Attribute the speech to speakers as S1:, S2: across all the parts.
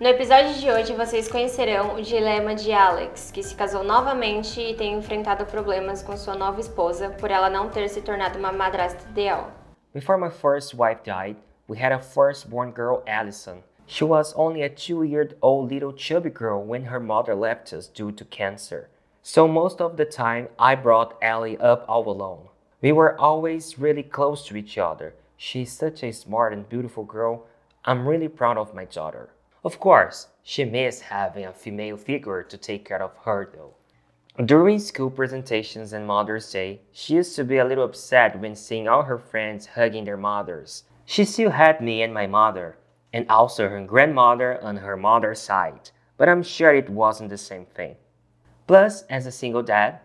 S1: No episódio de hoje vocês conhecerão o dilema de Alex, que se casou novamente e tem enfrentado problemas com sua nova esposa por ela não ter se tornado uma madrasta ideal.
S2: Before my first wife died, we had a firstborn girl, Allison. She was only a two year old little chubby girl when her mother left us due to cancer. So most of the time, I brought Allie up all alone. We were always really close to each other. She's such a smart and beautiful girl. I'm really proud of my daughter. Of course, she missed having a female figure to take care of her though. During school presentations and Mother's Day, she used to be a little upset when seeing all her friends hugging their mothers. She still had me and my mother, and also her grandmother on her mother's side, but I'm sure it wasn't the same thing. Plus, as a single dad,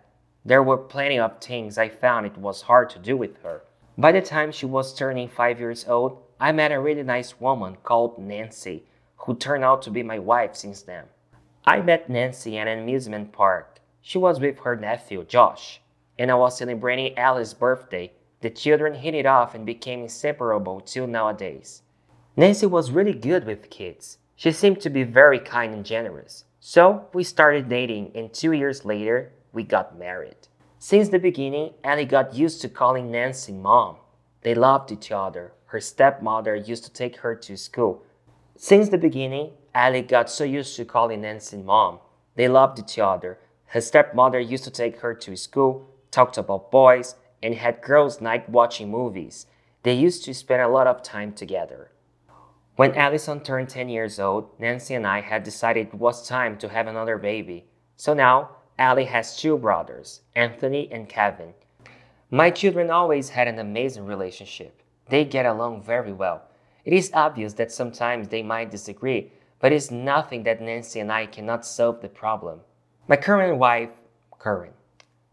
S2: there were plenty of things I found it was hard to do with her. By the time she was turning five years old, I met a really nice woman called Nancy who turned out to be my wife since then. I met Nancy at an amusement park. She was with her nephew, Josh, and I was celebrating Alice's birthday. The children hit it off and became inseparable till nowadays. Nancy was really good with kids. She seemed to be very kind and generous. So we started dating, and two years later, we got married. Since the beginning, Ellie got used to calling Nancy mom. They loved each other. Her stepmother used to take her to school, since the beginning, Allie got so used to calling Nancy mom. They loved each other. Her stepmother used to take her to school, talked about boys, and had girls' night watching movies. They used to spend a lot of time together. When Allison turned 10 years old, Nancy and I had decided it was time to have another baby. So now, Allie has two brothers, Anthony and Kevin. My children always had an amazing relationship. They get along very well. It is obvious that sometimes they might disagree, but it's nothing that Nancy and I cannot solve the problem. My current wife, current,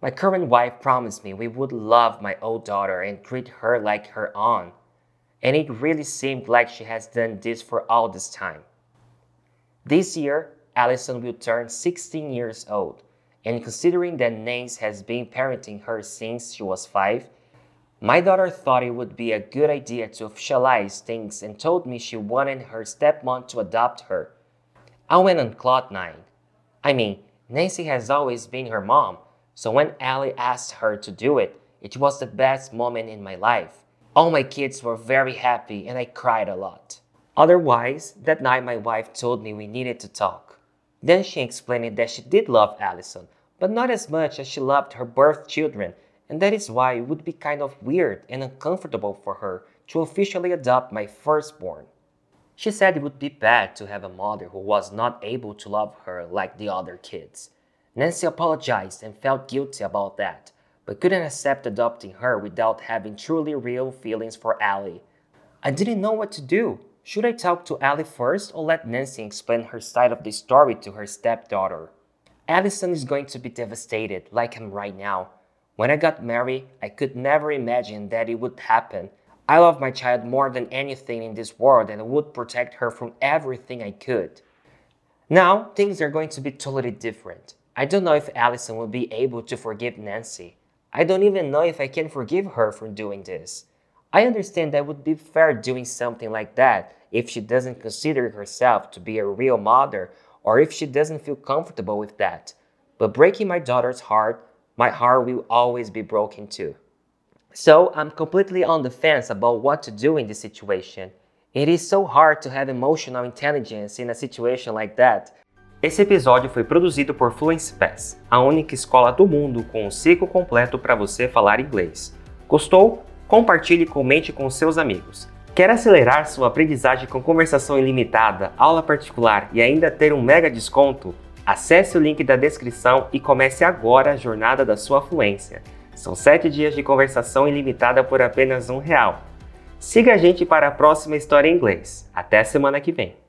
S2: my current wife promised me we would love my old daughter and treat her like her own. And it really seemed like she has done this for all this time. This year, Allison will turn 16 years old, and considering that Nancy has been parenting her since she was 5, my daughter thought it would be a good idea to officialize things and told me she wanted her stepmom to adopt her. I went on cloud nine. I mean, Nancy has always been her mom, so when Allie asked her to do it, it was the best moment in my life. All my kids were very happy and I cried a lot. Otherwise, that night my wife told me we needed to talk. Then she explained that she did love Allison, but not as much as she loved her birth children and that is why it would be kind of weird and uncomfortable for her to officially adopt my firstborn. She said it would be bad to have a mother who was not able to love her like the other kids. Nancy apologized and felt guilty about that, but couldn't accept adopting her without having truly real feelings for Allie. I didn't know what to do. Should I talk to Allie first or let Nancy explain her side of the story to her stepdaughter? Allison is going to be devastated, like I'm right now, when I got married, I could never imagine that it would happen. I love my child more than anything in this world and would protect her from everything I could. Now, things are going to be totally different. I don't know if Allison will be able to forgive Nancy. I don't even know if I can forgive her for doing this. I understand that would be fair doing something like that if she doesn't consider herself to be a real mother or if she doesn't feel comfortable with that. But breaking my daughter's heart my heart will always be broken too. So I'm completely on the fence about what to do in this situation. It is so hard to have emotional intelligence in a situation like that. Esse episódio foi produzido por Fluency Pass, a única escola do mundo com um ciclo completo para você falar inglês. Gostou? Compartilhe e comente com seus amigos. Quer acelerar sua aprendizagem com conversação ilimitada, aula particular e ainda ter um mega desconto? Acesse o link da descrição e comece agora a jornada da sua fluência. São 7 dias de conversação ilimitada por apenas um real. Siga a gente para a próxima história em inglês. Até semana que vem.